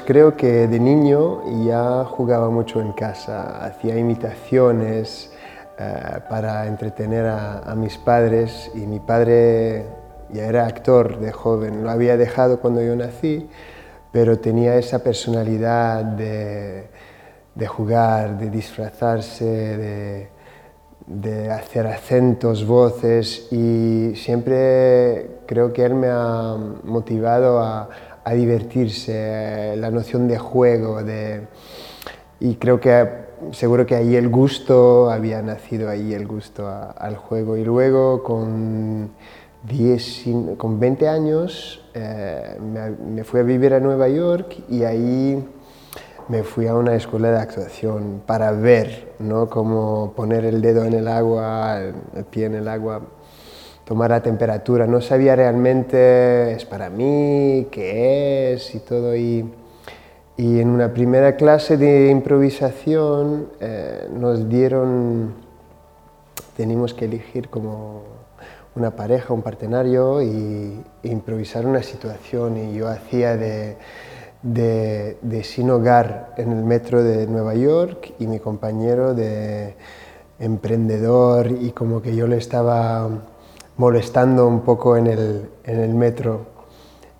Pues creo que de niño ya jugaba mucho en casa, hacía imitaciones eh, para entretener a, mis padres y mi padre ya era actor de joven, lo había dejado cuando yo nací, pero tenía esa personalidad de, de jugar, de disfrazarse, de, de hacer acentos, voces y siempre creo que él me ha motivado a, a divertirse, la noción de juego, de, y creo que seguro que ahí el gusto, había nacido ahí el gusto al juego. Y luego con, 10, con 20 años eh, me, fui a vivir a Nueva York y ahí me fui a una escuela de actuación para ver ¿no? cómo poner el dedo en el agua, el pie en el agua, tomar la temperatura. No sabía realmente, es para mí, qué es y todo. Y, y en una primera clase de improvisación eh, nos dieron, teníamos que elegir como una pareja, un partenario y, e improvisar una situación. Y yo hacía de de, Sin Hogar en el metro de Nueva York y mi compañero de emprendedor y como que yo le estaba molestando un poco en el, metro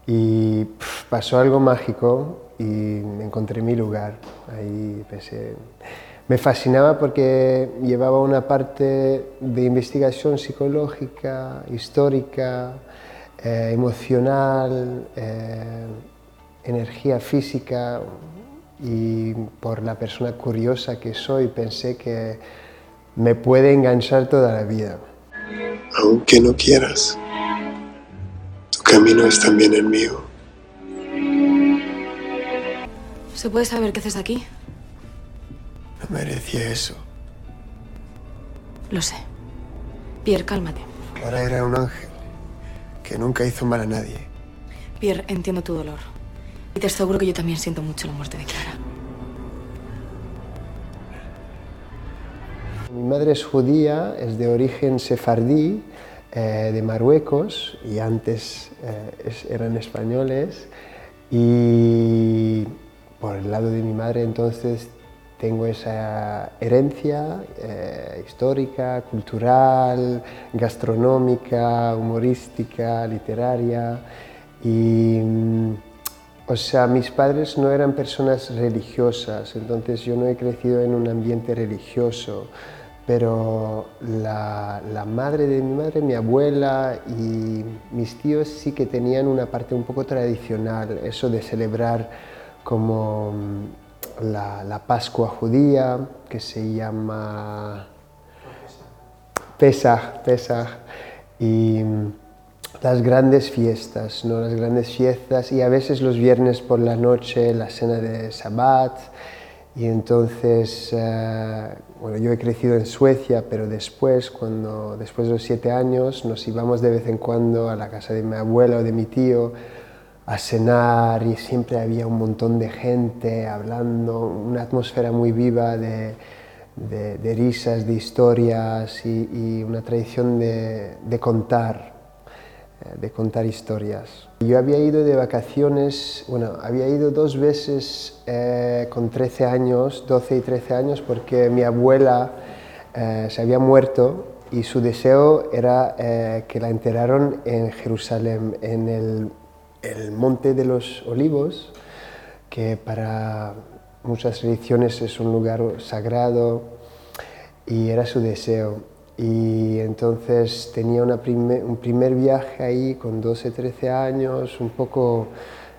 y pasó algo mágico y encontré mi lugar. Ahí pensé, me fascinaba porque llevaba una parte de investigación psicológica, histórica, eh, emocional, eh, energía física y por la persona curiosa que soy pensé que me puede enganchar toda la vida. Aunque no quieras, tu camino es también el mío. ¿Se puede saber qué haces aquí? No merecía eso. Lo sé. Pierre, cálmate. Ahora era un ángel que nunca hizo mal a nadie. Pierre, entiendo tu dolor. Y te aseguro que yo también siento mucho la muerte de Clara. Madre es judía, es de origen sefardí, eh, de Marruecos, y antes eh, eran españoles. Y por el lado de mi madre entonces tengo esa herencia eh, histórica, cultural, gastronómica, humorística, literaria. Y mm, o sea, mis padres no eran personas religiosas, entonces yo no he crecido en un ambiente religioso, pero la, madre de mi madre, mi abuela y mis tíos sí que tenían una parte un poco tradicional, eso de celebrar como mm, la, Pascua judía, que se llama Pesach, Pesach, y las grandes fiestas, ¿no? las grandes fiestas y a veces los viernes por la noche la cena de Sabbat y entonces, eh, bueno, yo he crecido en Suecia, pero después, cuando, después de los siete años, nos íbamos de vez en cuando a la casa de mi abuelo o de mi tío a cenar y siempre había un montón de gente hablando, una atmósfera muy viva de, de, risas, de historias y, una tradición de contar de contar historias. Yo había ido de vacaciones, bueno, había ido dos veces eh, con 13 años, 12 y 13 años, porque mi abuela eh, se había muerto y su deseo era eh, que la enterraron en Jerusalén, en el, el Monte de los Olivos, que para muchas religiones es un lugar sagrado y era su deseo y entonces tenía un primer viaje ahí con 12, 13 años, un poco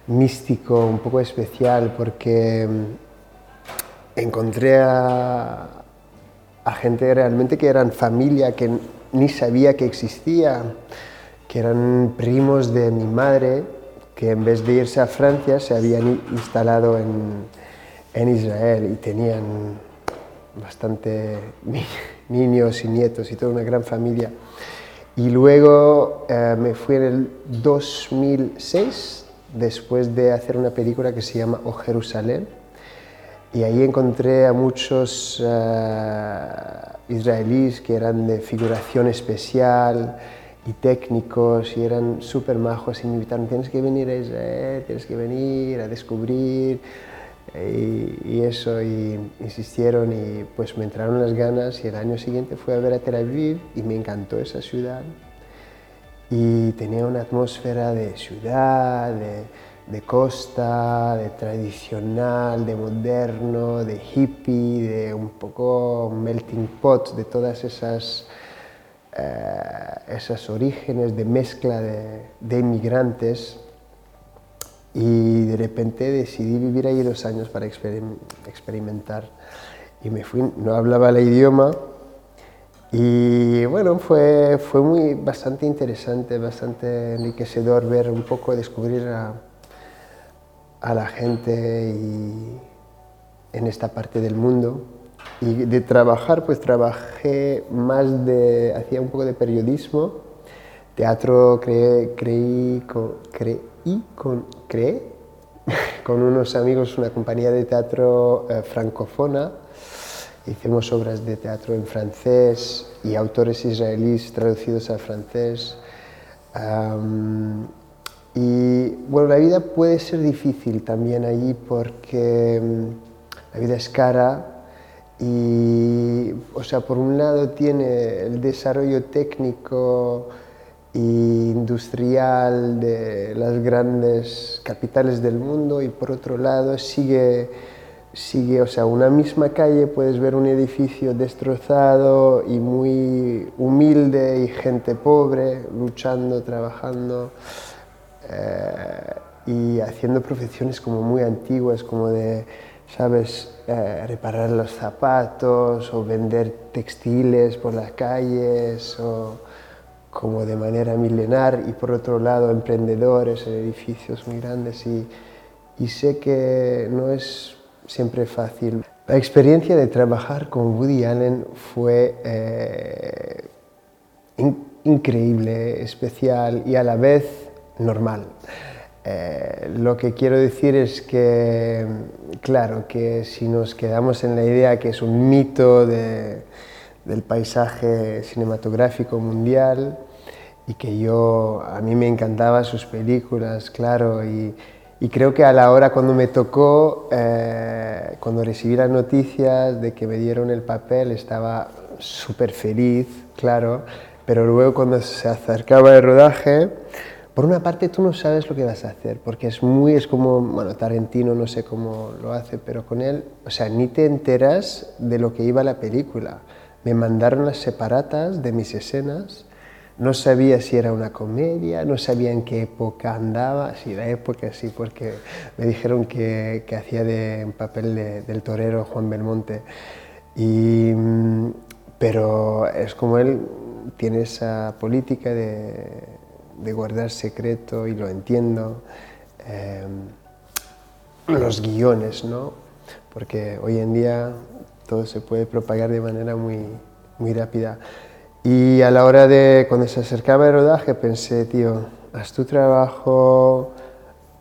místico, un poco especial, porque mm, encontré a, gente realmente que eran familia, que ni sabía que existía, que eran primos de mi madre, que en vez de irse a Francia se habían instalado en, en Israel y tenían bastante niños y nietos y toda una gran familia. Y luego eh, me fui en el 2006, después de hacer una película que se llama O Jerusalén, y ahí encontré a muchos uh, israelíes que eran de figuración especial y técnicos y eran súper majos y me invitaron, tienes que venir a Israel, tienes que venir a descubrir y, eso, y insistieron y pues me entraron las ganas y el año siguiente fui a ver a Tel Aviv y me encantó esa ciudad. Y tenía una atmósfera de ciudad, de, de costa, de tradicional, de moderno, de hippie, de un poco melting pot de todas esas eh, esos orígenes de mezcla de, de, inmigrantes y de repente decidí vivir ahí dos años para experimentar. Y me fui, no hablaba el idioma. Y bueno, fue, fue muy, bastante interesante, bastante enriquecedor ver un poco, descubrir a, a la gente y en esta parte del mundo. Y de trabajar, pues trabajé más de, hacía un poco de periodismo, teatro creé, creí, con, creí con, con unos amigos una compañía de teatro eh, francófona. Hicimos obras de teatro en francés y autores israelíes traducidos al francés. y bueno, la vida puede ser difícil también allí porque mm, la vida es cara, y, o sea, por un lado tiene el desarrollo técnico industrial de las grandes capitales del mundo y por otro lado sigue, sigue, o sea, una misma calle puedes ver un edificio destrozado y muy humilde y gente pobre luchando, trabajando eh, y haciendo profesiones como muy antiguas, como de ¿sabes? Eh, reparar los zapatos o vender textiles por las calles o como de manera milenar y por otro lado emprendedores en edificios muy grandes y, y sé que no es siempre fácil. La experiencia de trabajar con Woody Allen fue eh, increíble, especial y a la vez normal. Eh, lo que quiero decir es que, claro, que si nos quedamos en la idea que es un mito del paisaje cinematográfico mundial y que yo, a mí me encantaban sus películas, claro, y, creo que a la hora cuando me tocó, eh, cuando recibí las noticias de que me dieron el papel, estaba súper feliz, claro, pero luego cuando se acercaba el rodaje, por una parte tú no sabes lo que vas a hacer, porque es muy, es como, bueno, Tarantino no sé cómo lo hace, pero con él, o sea, ni te enteras de lo que iba la película. Me mandaron las separatas de mis escenas, no sabía si era una comedia, no sabía en qué época andaba, sí, la época sí, porque me dijeron que, que hacía de, papel del torero Juan Belmonte. Y, mm, pero es como él tiene esa política de de guardar secreto y lo entiendo. Em, los guiones, ¿no? Porque hoy en día todo se puede propagar de manera muy, muy rápida. Y a la hora de, cuando se acercaba el rodaje, pensé, tío, haz tu trabajo,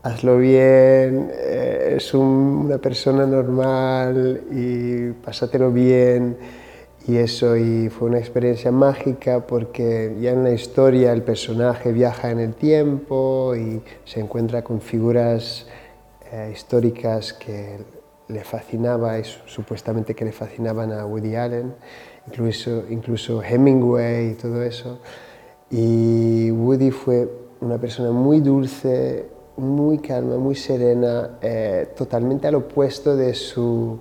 hazlo bien, eh, es una persona normal y pásatelo bien y eso y fue una experiencia mágica porque ya en la historia el personaje viaja en el tiempo y se encuentra con figuras eh, históricas que le fascinaba y supuestamente que le fascinaban a Woody Allen, incluso, incluso Hemingway y todo eso. Y Woody fue una persona muy dulce, muy calma, muy serena, eh, totalmente al opuesto de su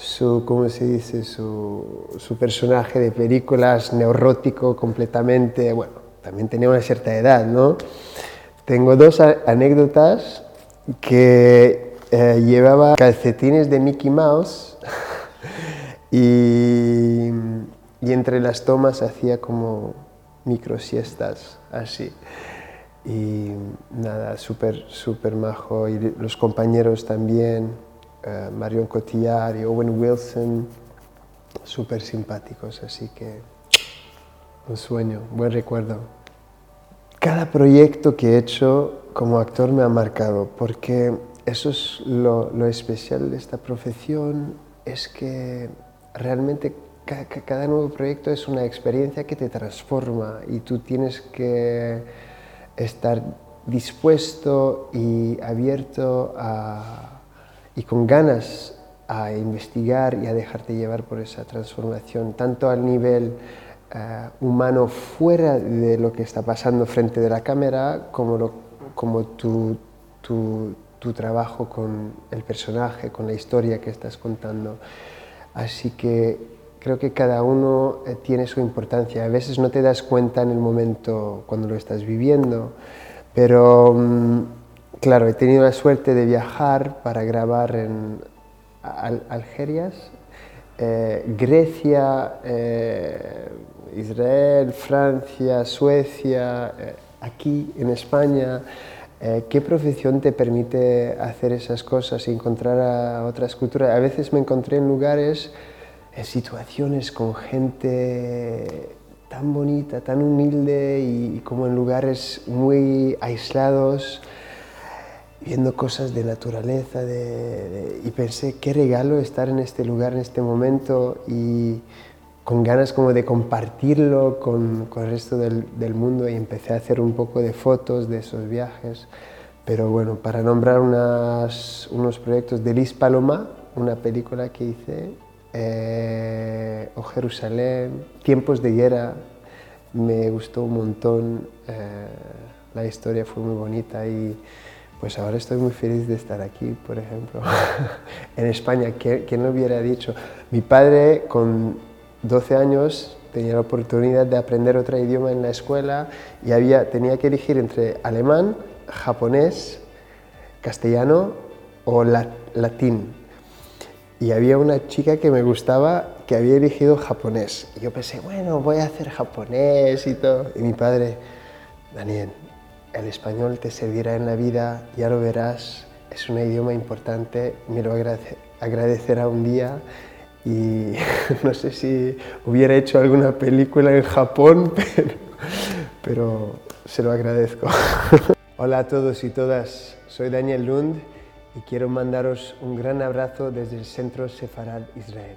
su, ¿cómo se dice? Su, su, personaje de películas neurótico completamente, bueno, también tenía una cierta edad, ¿no? Tengo dos anécdotas que eh, llevaba calcetines de Mickey Mouse y, y entre las tomas hacía como micro siestas, así. Y nada, súper, súper majo. Y los compañeros también uh, Marion Cotillard y Owen Wilson, súper simpáticos, así que un sueño, buen recuerdo. Cada proyecto que he hecho como actor me ha marcado, porque eso es lo, lo especial de esta profesión, es que realmente cada, nuevo proyecto es una experiencia que te transforma y tú tienes que estar dispuesto y abierto y con ganas a investigar y a dejarte llevar por esa transformación, tanto al nivel eh, humano fuera de lo que está pasando frente de la cámara, como, como tu, tu, tu trabajo con el personaje, con la historia que estás contando. Así que creo que cada uno eh, tiene su importancia. A veces no te das cuenta en el momento cuando lo estás viviendo, pero mm, claro, he tenido la suerte de viajar para grabar en Algerias, eh, Grecia, eh, Israel, Francia, Suecia, aquí en España. ¿Qué profesión te permite hacer esas cosas y encontrar a otras culturas? A veces me encontré en lugares en situaciones con gente tan bonita, tan humilde y, como en lugares muy aislados, viendo cosas de naturaleza y pensé, qué regalo estar en este lugar, en este momento y con ganas como de compartirlo con, con el resto del, del, mundo y empecé a hacer un poco de fotos de esos viajes. Pero bueno, para nombrar unas, unos proyectos de Liz Paloma, una película que hice, eh, o Jerusalén, Tiempos de Guerra, me gustó un montón, eh, la historia fue muy bonita y pues ahora estoy muy feliz de estar aquí, por ejemplo, en España, ¿quién lo hubiera dicho? Mi padre con 12 años tenía la oportunidad de aprender otro idioma en la escuela y había, tenía que elegir entre alemán, japonés, castellano o latín y había una chica que me gustaba que había elegido japonés. Y yo pensé, bueno, voy a hacer japonés y todo. Y mi padre, Daniel, el español te servirá en la vida, ya lo verás, es un idioma importante, me lo agradecerá un día. Y no sé si hubiera hecho alguna película en Japón, pero, pero se lo agradezco. Hola a todos y todas, soy Daniel Lund y quiero mandaros un gran abrazo desde el Centro Sefarad Israel.